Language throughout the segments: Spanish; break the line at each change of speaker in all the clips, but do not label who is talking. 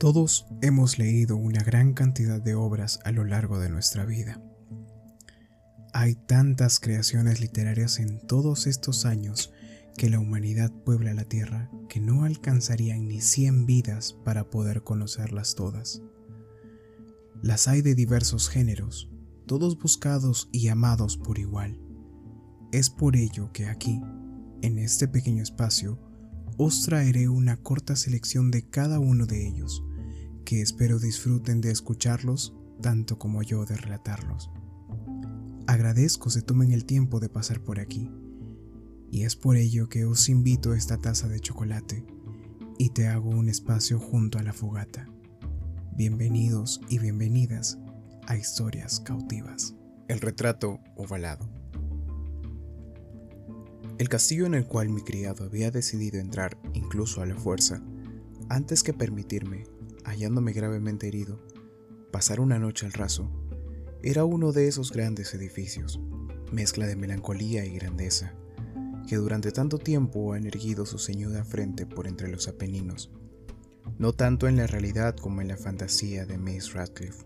Todos hemos leído una gran cantidad de obras a lo largo de nuestra vida. Hay tantas creaciones literarias en todos estos años que la humanidad puebla la tierra que no alcanzarían ni 100 vidas para poder conocerlas todas. Las hay de diversos géneros, todos buscados y amados por igual. Es por ello que aquí, en este pequeño espacio, os traeré una corta selección de cada uno de ellos que espero disfruten de escucharlos tanto como yo de relatarlos. Agradezco se tomen el tiempo de pasar por aquí, y es por ello que os invito a esta taza de chocolate y te hago un espacio junto a la fogata. Bienvenidos y bienvenidas a Historias Cautivas. El retrato ovalado. El castillo en el cual mi criado había decidido entrar incluso a la fuerza, antes que permitirme hallándome gravemente herido, pasar una noche al raso, era uno de esos grandes edificios, mezcla de melancolía y grandeza, que durante tanto tiempo han erguido su ceñuda frente por entre los Apeninos, no tanto en la realidad como en la fantasía de Miss Radcliffe.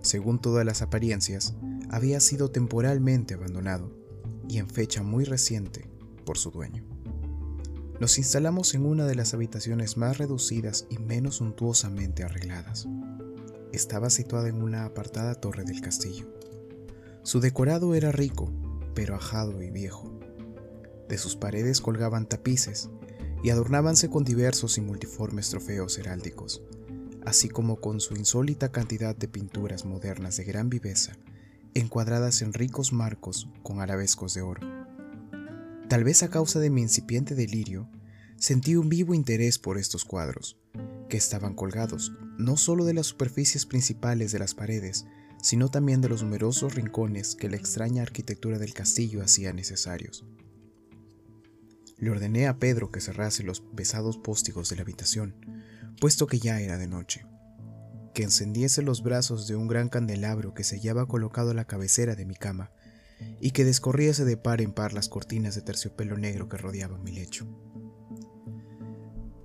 Según todas las apariencias, había sido temporalmente abandonado, y en fecha muy reciente, por su dueño. Nos instalamos en una de las habitaciones más reducidas y menos suntuosamente arregladas. Estaba situada en una apartada torre del castillo. Su decorado era rico, pero ajado y viejo. De sus paredes colgaban tapices y adornábanse con diversos y multiformes trofeos heráldicos, así como con su insólita cantidad de pinturas modernas de gran viveza, encuadradas en ricos marcos con arabescos de oro. Tal vez a causa de mi incipiente delirio, sentí un vivo interés por estos cuadros, que estaban colgados no solo de las superficies principales de las paredes, sino también de los numerosos rincones que la extraña arquitectura del castillo hacía necesarios. Le ordené a Pedro que cerrase los pesados póstigos de la habitación, puesto que ya era de noche, que encendiese los brazos de un gran candelabro que se hallaba colocado a la cabecera de mi cama, y que descorriese de par en par las cortinas de terciopelo negro que rodeaban mi lecho.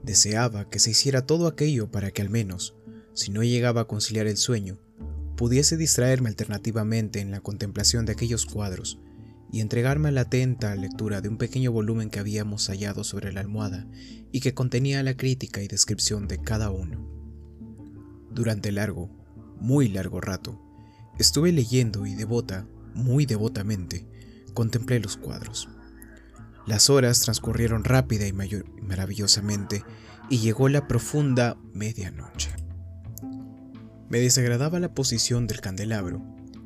Deseaba que se hiciera todo aquello para que al menos, si no llegaba a conciliar el sueño, pudiese distraerme alternativamente en la contemplación de aquellos cuadros y entregarme a la atenta lectura de un pequeño volumen que habíamos hallado sobre la almohada y que contenía la crítica y descripción de cada uno. Durante largo, muy largo rato, estuve leyendo y devota muy devotamente, contemplé los cuadros. Las horas transcurrieron rápida y maravillosamente y llegó la profunda medianoche. Me desagradaba la posición del candelabro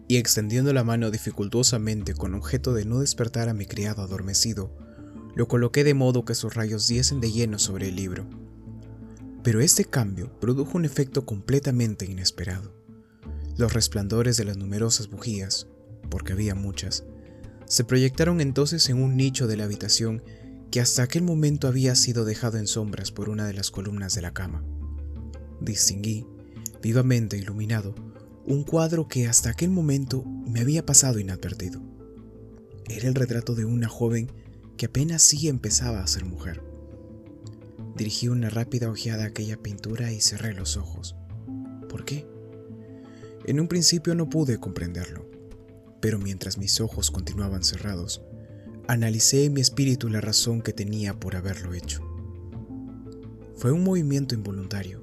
y extendiendo la mano dificultuosamente con objeto de no despertar a mi criado adormecido, lo coloqué de modo que sus rayos diesen de lleno sobre el libro. Pero este cambio produjo un efecto completamente inesperado. Los resplandores de las numerosas bujías, porque había muchas, se proyectaron entonces en un nicho de la habitación que hasta aquel momento había sido dejado en sombras por una de las columnas de la cama. Distinguí, vivamente iluminado, un cuadro que hasta aquel momento me había pasado inadvertido. Era el retrato de una joven que apenas sí empezaba a ser mujer. Dirigí una rápida ojeada a aquella pintura y cerré los ojos. ¿Por qué? En un principio no pude comprenderlo pero mientras mis ojos continuaban cerrados, analicé en mi espíritu la razón que tenía por haberlo hecho. Fue un movimiento involuntario,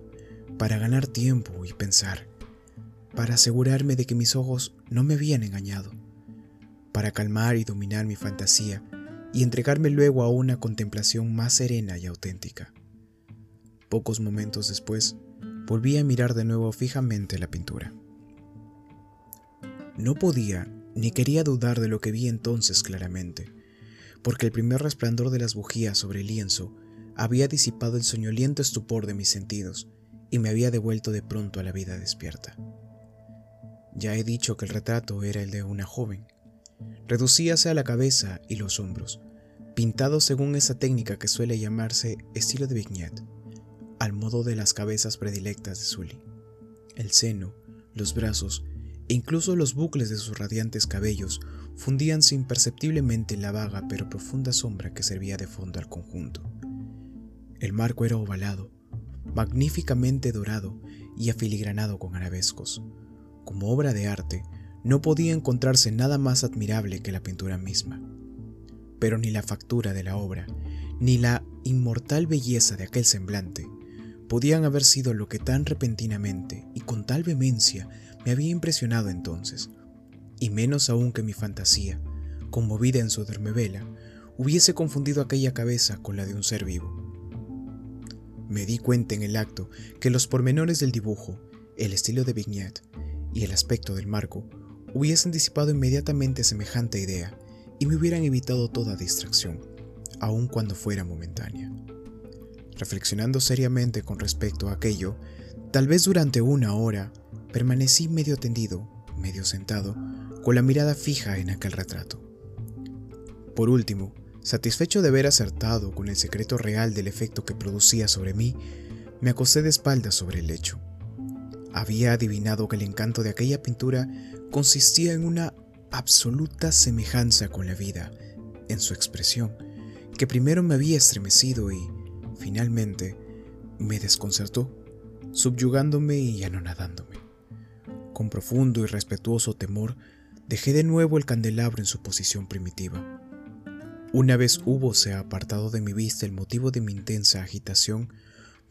para ganar tiempo y pensar, para asegurarme de que mis ojos no me habían engañado, para calmar y dominar mi fantasía y entregarme luego a una contemplación más serena y auténtica. Pocos momentos después, volví a mirar de nuevo fijamente la pintura. No podía ni quería dudar de lo que vi entonces claramente, porque el primer resplandor de las bujías sobre el lienzo había disipado el soñoliento estupor de mis sentidos y me había devuelto de pronto a la vida despierta. Ya he dicho que el retrato era el de una joven. Reducíase a la cabeza y los hombros, pintados según esa técnica que suele llamarse estilo de vignette, al modo de las cabezas predilectas de Sully. El seno, los brazos incluso los bucles de sus radiantes cabellos fundíanse imperceptiblemente en la vaga pero profunda sombra que servía de fondo al conjunto. El marco era ovalado, magníficamente dorado y afiligranado con arabescos. Como obra de arte, no podía encontrarse nada más admirable que la pintura misma. Pero ni la factura de la obra, ni la inmortal belleza de aquel semblante, podían haber sido lo que tan repentinamente y con tal vehemencia me había impresionado entonces, y menos aún que mi fantasía, conmovida en su dermevela, hubiese confundido aquella cabeza con la de un ser vivo. Me di cuenta en el acto que los pormenores del dibujo, el estilo de Vignette y el aspecto del marco hubiesen disipado inmediatamente semejante idea y me hubieran evitado toda distracción, aun cuando fuera momentánea. Reflexionando seriamente con respecto a aquello, tal vez durante una hora permanecí medio tendido, medio sentado, con la mirada fija en aquel retrato. Por último, satisfecho de haber acertado con el secreto real del efecto que producía sobre mí, me acosté de espaldas sobre el lecho. Había adivinado que el encanto de aquella pintura consistía en una absoluta semejanza con la vida, en su expresión, que primero me había estremecido y, finalmente, me desconcertó, subyugándome y anonadándome. Con profundo y respetuoso temor, dejé de nuevo el candelabro en su posición primitiva. Una vez húbose apartado de mi vista el motivo de mi intensa agitación,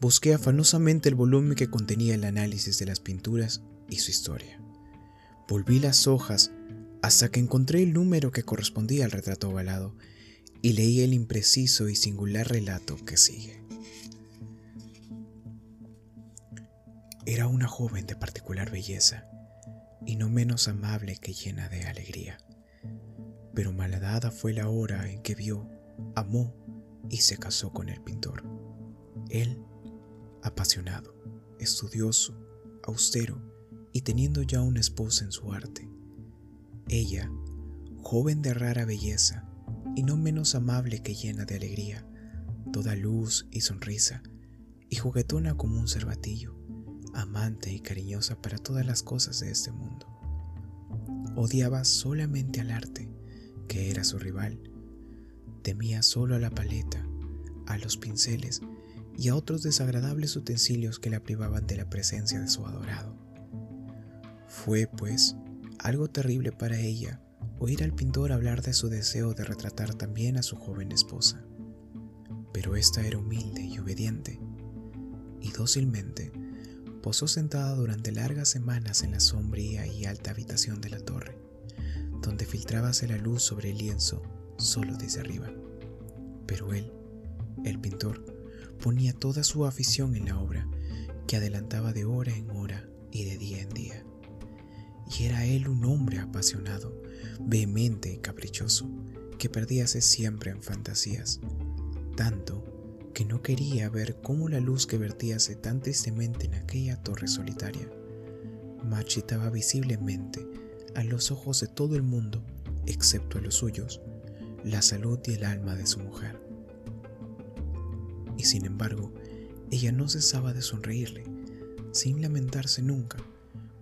busqué afanosamente el volumen que contenía el análisis de las pinturas y su historia. Volví las hojas hasta que encontré el número que correspondía al retrato ovalado y leí el impreciso y singular relato que sigue. Era una joven de particular belleza y no menos amable que llena de alegría. Pero malhadada fue la hora en que vio, amó y se casó con el pintor. Él, apasionado, estudioso, austero, y teniendo ya una esposa en su arte. Ella, joven de rara belleza y no menos amable que llena de alegría, toda luz y sonrisa, y juguetona como un cervatillo, amante y cariñosa para todas las cosas de este mundo. Odiaba solamente al arte, que era su rival. Temía solo a la paleta, a los pinceles y a otros desagradables utensilios que la privaban de la presencia de su adorado. Fue, pues, algo terrible para ella oír al pintor hablar de su deseo de retratar también a su joven esposa. Pero ésta era humilde y obediente, y dócilmente posó sentada durante largas semanas en la sombría y alta habitación de la torre, donde filtrábase la luz sobre el lienzo solo desde arriba. Pero él, el pintor, ponía toda su afición en la obra, que adelantaba de hora en hora y de día en día y era él un hombre apasionado, vehemente y caprichoso, que perdíase siempre en fantasías, tanto que no quería ver cómo la luz que vertíase tan tristemente en aquella torre solitaria marchitaba visiblemente a los ojos de todo el mundo, excepto a los suyos, la salud y el alma de su mujer. Y sin embargo, ella no cesaba de sonreírle, sin lamentarse nunca,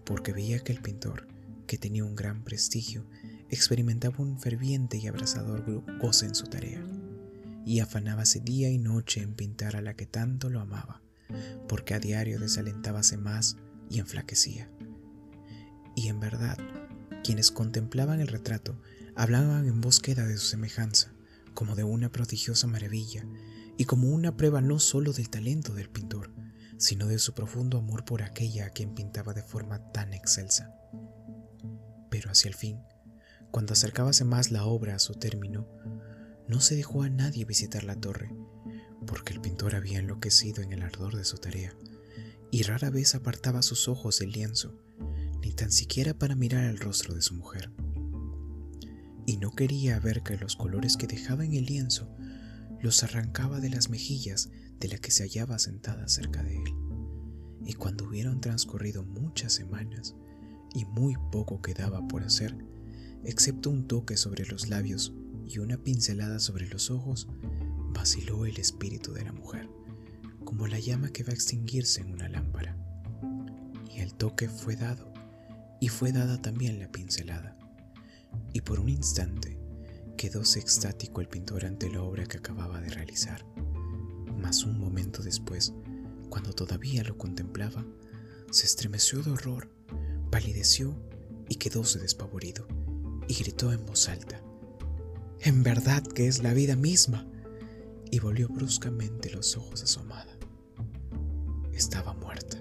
porque veía que el pintor, que tenía un gran prestigio, experimentaba un ferviente y abrasador goce en su tarea, y afanábase día y noche en pintar a la que tanto lo amaba, porque a diario desalentábase más y enflaquecía. Y en verdad, quienes contemplaban el retrato hablaban en búsqueda de su semejanza, como de una prodigiosa maravilla, y como una prueba no sólo del talento del pintor, sino de su profundo amor por aquella a quien pintaba de forma tan excelsa. Pero hacia el fin, cuando acercábase más la obra a su término, no se dejó a nadie visitar la torre, porque el pintor había enloquecido en el ardor de su tarea, y rara vez apartaba sus ojos del lienzo, ni tan siquiera para mirar el rostro de su mujer. Y no quería ver que los colores que dejaba en el lienzo los arrancaba de las mejillas de la que se hallaba sentada cerca de él. Y cuando hubieron transcurrido muchas semanas y muy poco quedaba por hacer, excepto un toque sobre los labios y una pincelada sobre los ojos, vaciló el espíritu de la mujer, como la llama que va a extinguirse en una lámpara. Y el toque fue dado, y fue dada también la pincelada. Y por un instante quedóse extático el pintor ante la obra que acababa de realizar mas un momento después Cuando todavía lo contemplaba, se estremeció de horror, palideció y quedóse despavorido, y gritó en voz alta, En verdad que es la vida misma. Y volvió bruscamente los ojos a su amada. Estaba muerta.